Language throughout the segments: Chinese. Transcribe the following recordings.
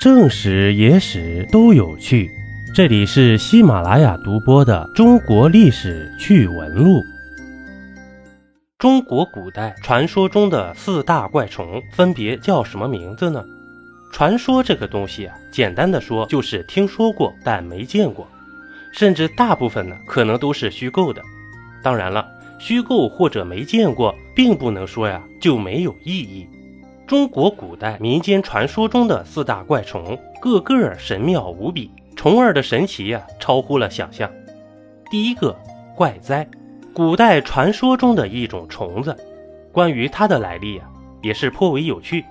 正史、野史都有趣。这里是喜马拉雅独播的《中国历史趣闻录》。中国古代传说中的四大怪虫分别叫什么名字呢？传说这个东西啊，简单的说就是听说过但没见过，甚至大部分呢可能都是虚构的。当然了，虚构或者没见过，并不能说呀就没有意义。中国古代民间传说中的四大怪虫，个个神妙无比，虫儿的神奇呀，超乎了想象。第一个怪哉，古代传说中的一种虫子，关于它的来历呀，也是颇为有趣。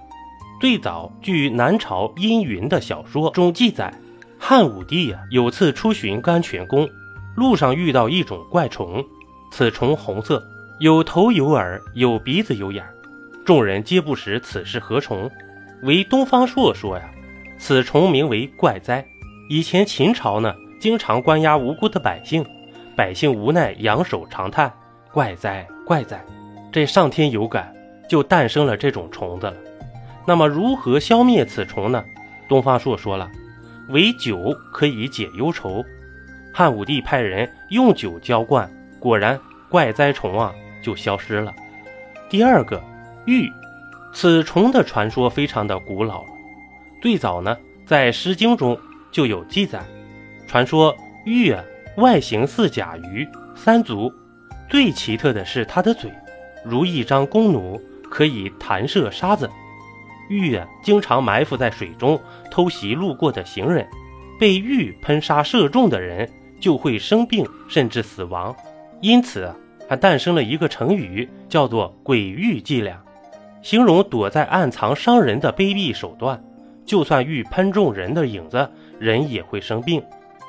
最早，据南朝殷云的小说中记载，汉武帝呀有次出巡甘泉宫，路上遇到一种怪虫，此虫红色，有头有耳，有鼻子有眼。众人皆不识此是何虫，唯东方朔说呀，此虫名为怪哉。以前秦朝呢，经常关押无辜的百姓，百姓无奈仰首长叹，怪哉怪哉。这上天有感，就诞生了这种虫子了。那么如何消灭此虫呢？东方朔说了，唯酒可以解忧愁。汉武帝派人用酒浇灌，果然怪哉虫啊就消失了。第二个。玉，此虫的传说非常的古老了。最早呢，在《诗经》中就有记载，传说玉啊，外形似甲鱼，三足，最奇特的是它的嘴，如一张弓弩，可以弹射沙子。玉啊，经常埋伏在水中偷袭路过的行人，被玉喷杀射中的人就会生病甚至死亡。因此，还诞生了一个成语，叫做“鬼玉伎俩”。形容躲在暗藏伤人的卑鄙手段，就算遇喷中人的影子，人也会生病。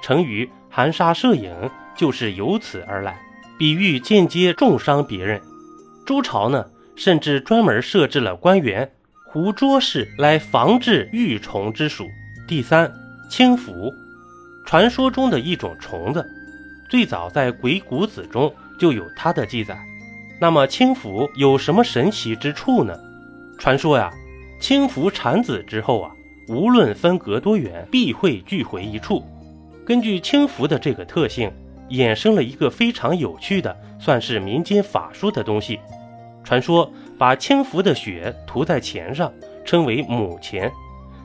成语“含沙射影”就是由此而来，比喻间接重伤别人。周朝呢，甚至专门设置了官员胡捉氏来防治玉虫之属。第三，青蝠，传说中的一种虫子，最早在《鬼谷子》中就有它的记载。那么青蝠有什么神奇之处呢？传说呀，青蝠产子之后啊，无论分隔多远，必会聚回一处。根据青蝠的这个特性，衍生了一个非常有趣的，算是民间法术的东西。传说把青蝠的血涂在钱上，称为母钱；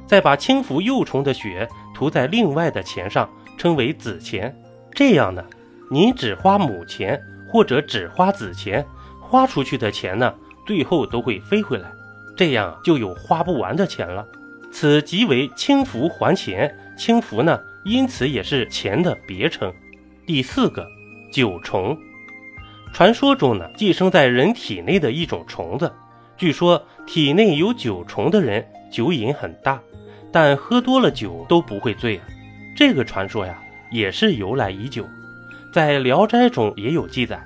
再把青蝠幼虫的血涂在另外的钱上，称为子钱。这样呢，你只花母钱或者只花子钱。花出去的钱呢，最后都会飞回来，这样就有花不完的钱了。此即为轻浮还钱。轻浮呢，因此也是钱的别称。第四个，九虫，传说中呢，寄生在人体内的一种虫子。据说体内有九虫的人酒瘾很大，但喝多了酒都不会醉啊。这个传说呀，也是由来已久，在《聊斋》中也有记载。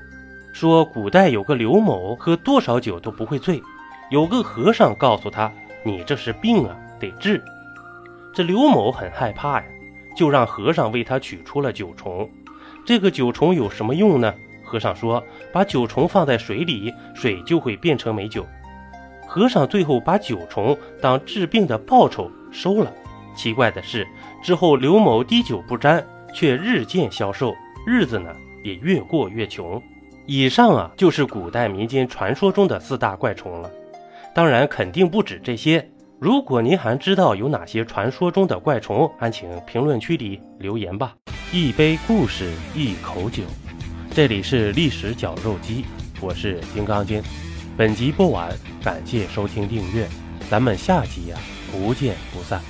说古代有个刘某喝多少酒都不会醉，有个和尚告诉他：“你这是病啊，得治。”这刘某很害怕呀，就让和尚为他取出了酒虫。这个酒虫有什么用呢？和尚说：“把酒虫放在水里，水就会变成美酒。”和尚最后把酒虫当治病的报酬收了。奇怪的是，之后刘某滴酒不沾，却日渐消瘦，日子呢也越过越穷。以上啊，就是古代民间传说中的四大怪虫了。当然，肯定不止这些。如果您还知道有哪些传说中的怪虫，还请评论区里留言吧。一杯故事，一口酒，这里是历史绞肉机，我是金刚经。本集播完，感谢收听订阅，咱们下集呀，不见不散。